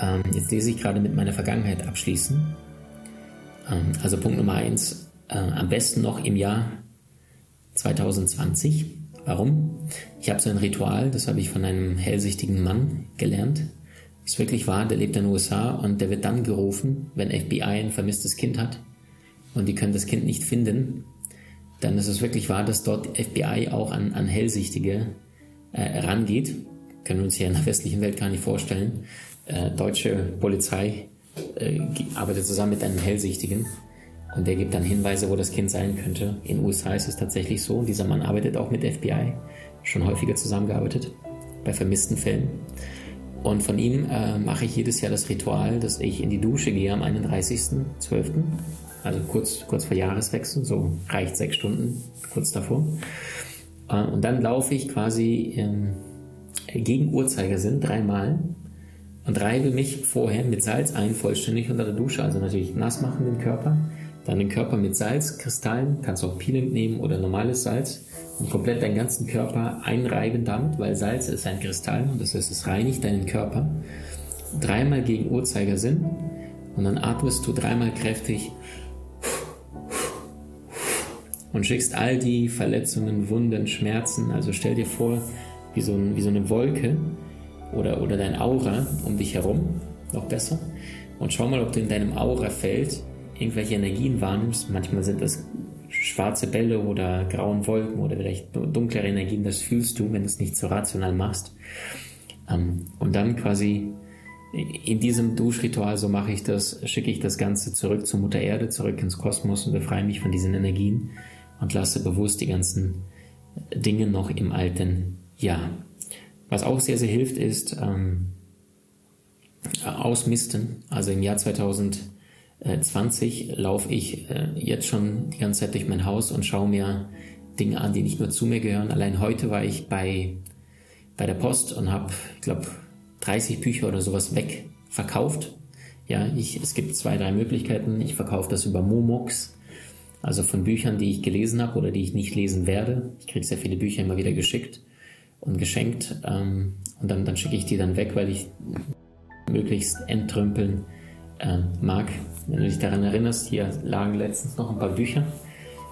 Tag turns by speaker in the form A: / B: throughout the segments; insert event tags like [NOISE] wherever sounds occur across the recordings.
A: Ähm, jetzt lese ich gerade mit meiner Vergangenheit abschließen. Ähm, also Punkt Nummer eins, äh, am besten noch im Jahr 2020. Warum? Ich habe so ein Ritual, das habe ich von einem hellsichtigen Mann gelernt. Ist wirklich wahr, der lebt in den USA und der wird dann gerufen, wenn FBI ein vermisstes Kind hat und die können das Kind nicht finden. Dann ist es wirklich wahr, dass dort FBI auch an, an Hellsichtige äh, rangeht. Können wir uns hier in der westlichen Welt gar nicht vorstellen. Äh, deutsche Polizei äh, arbeitet zusammen mit einem Hellsichtigen und der gibt dann Hinweise, wo das Kind sein könnte. In den USA ist es tatsächlich so. Dieser Mann arbeitet auch mit FBI, schon häufiger zusammengearbeitet bei vermissten Fällen. Und von ihm äh, mache ich jedes Jahr das Ritual, dass ich in die Dusche gehe am 31.12., also kurz, kurz vor Jahreswechsel, so reicht sechs Stunden, kurz davor. Äh, und dann laufe ich quasi ähm, gegen Uhrzeigersinn dreimal und reibe mich vorher mit Salz ein, vollständig unter der Dusche, also natürlich nass machen den Körper, dann den Körper mit Salz, Kristallen, kannst auch Peeling nehmen oder normales Salz. Und komplett deinen ganzen Körper einreiben damit, weil Salz ist ein Kristall und das heißt, es reinigt deinen Körper. Dreimal gegen Uhrzeigersinn und dann atmest du dreimal kräftig und schickst all die Verletzungen, Wunden, Schmerzen, also stell dir vor, wie so, ein, wie so eine Wolke, oder, oder dein Aura um dich herum, noch besser. Und schau mal, ob du in deinem Aurafeld irgendwelche Energien wahrnimmst. Manchmal sind das schwarze Bälle oder grauen Wolken oder vielleicht dunklere Energien. Das fühlst du, wenn du es nicht so rational machst. Ähm, und dann quasi in diesem Duschritual, so mache ich das, schicke ich das Ganze zurück zur Mutter Erde, zurück ins Kosmos und befreie mich von diesen Energien und lasse bewusst die ganzen Dinge noch im alten Jahr. Was auch sehr, sehr hilft, ist ähm, Ausmisten. Also im Jahr 2020 laufe ich äh, jetzt schon die ganze Zeit durch mein Haus und schaue mir Dinge an, die nicht nur zu mir gehören. Allein heute war ich bei, bei der Post und habe, ich glaube, 30 Bücher oder sowas wegverkauft. Ja, ich, es gibt zwei, drei Möglichkeiten. Ich verkaufe das über Momox, also von Büchern, die ich gelesen habe oder die ich nicht lesen werde. Ich kriege sehr viele Bücher immer wieder geschickt und geschenkt. Ähm, und dann, dann schicke ich die dann weg, weil ich möglichst entrümpeln äh, mag. Wenn du dich daran erinnerst, hier lagen letztens noch ein paar Bücher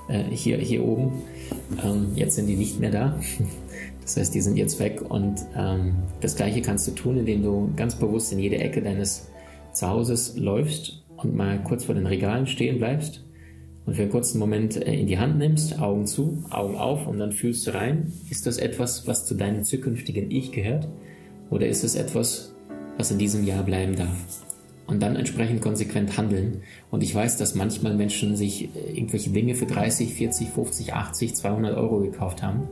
A: äh, hier, hier oben. Ähm, jetzt sind die nicht mehr da. [LAUGHS] Das heißt, die sind jetzt weg und ähm, das gleiche kannst du tun, indem du ganz bewusst in jede Ecke deines Zuhauses läufst und mal kurz vor den Regalen stehen bleibst und für einen kurzen Moment äh, in die Hand nimmst, Augen zu, Augen auf und dann fühlst du rein, ist das etwas, was zu deinem zukünftigen Ich gehört oder ist es etwas, was in diesem Jahr bleiben darf? Und dann entsprechend konsequent handeln. Und ich weiß, dass manchmal Menschen sich äh, irgendwelche Dinge für 30, 40, 50, 80, 200 Euro gekauft haben.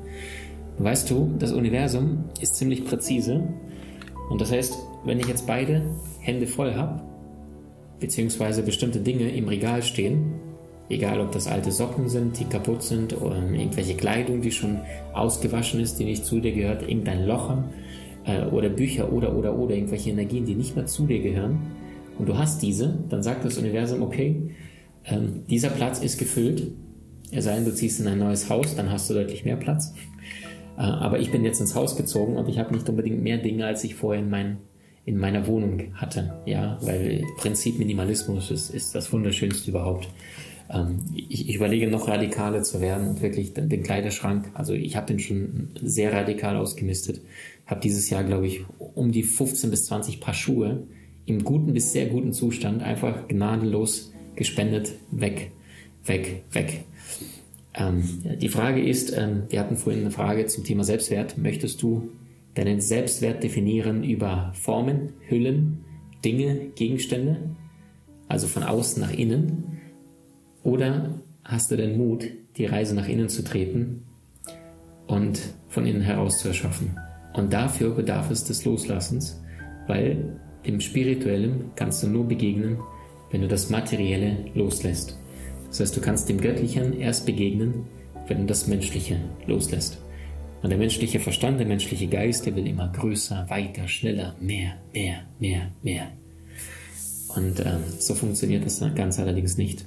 A: Weißt du, das Universum ist ziemlich präzise. Und das heißt, wenn ich jetzt beide Hände voll habe, beziehungsweise bestimmte Dinge im Regal stehen, Egal, ob das alte Socken sind, die kaputt sind, oder irgendwelche Kleidung, die schon ausgewaschen ist, die nicht zu dir gehört, irgendein Loch äh, oder Bücher oder oder oder irgendwelche Energien, die nicht mehr zu dir gehören. Und du hast diese, dann sagt das Universum, okay, ähm, dieser Platz ist gefüllt. Es sei denn, du ziehst in ein neues Haus, dann hast du deutlich mehr Platz. Äh, aber ich bin jetzt ins Haus gezogen und ich habe nicht unbedingt mehr Dinge, als ich vorher in, mein, in meiner Wohnung hatte. Ja, weil Prinzip Minimalismus ist, ist das Wunderschönste überhaupt. Ähm, ich, ich, überlege noch radikaler zu werden und wirklich den, Kleiderschrank, also ich habe den schon sehr radikal ausgemistet. Habe dieses Jahr, glaube ich, um die 15 bis 20 Paar Schuhe im guten bis sehr guten Zustand einfach gnadenlos gespendet, weg, weg, weg. Ähm, die Frage ist, ähm, wir hatten vorhin eine Frage zum Thema Selbstwert. Möchtest du deinen Selbstwert definieren über Formen, Hüllen, Dinge, Gegenstände? Also von außen nach innen? Oder hast du den Mut, die Reise nach innen zu treten und von innen heraus zu erschaffen? Und dafür bedarf es des Loslassens, weil dem Spirituellen kannst du nur begegnen, wenn du das Materielle loslässt. Das heißt, du kannst dem Göttlichen erst begegnen, wenn du das Menschliche loslässt. Und der menschliche Verstand, der menschliche Geist, der will immer größer, weiter, schneller, mehr, mehr, mehr, mehr. Und ähm, so funktioniert das ganz allerdings nicht.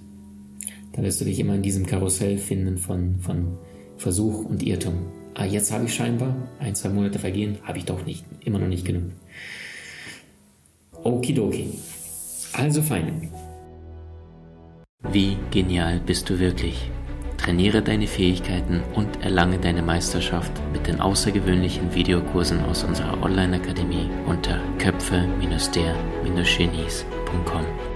A: Da wirst du dich immer in diesem Karussell finden von, von Versuch und Irrtum. Ah, jetzt habe ich scheinbar, ein, zwei Monate vergehen, habe ich doch nicht, immer noch nicht genug. Okidoki. Also fein.
B: Wie genial bist du wirklich? Trainiere deine Fähigkeiten und erlange deine Meisterschaft mit den außergewöhnlichen Videokursen aus unserer Online-Akademie unter köpfe-der-genies.com.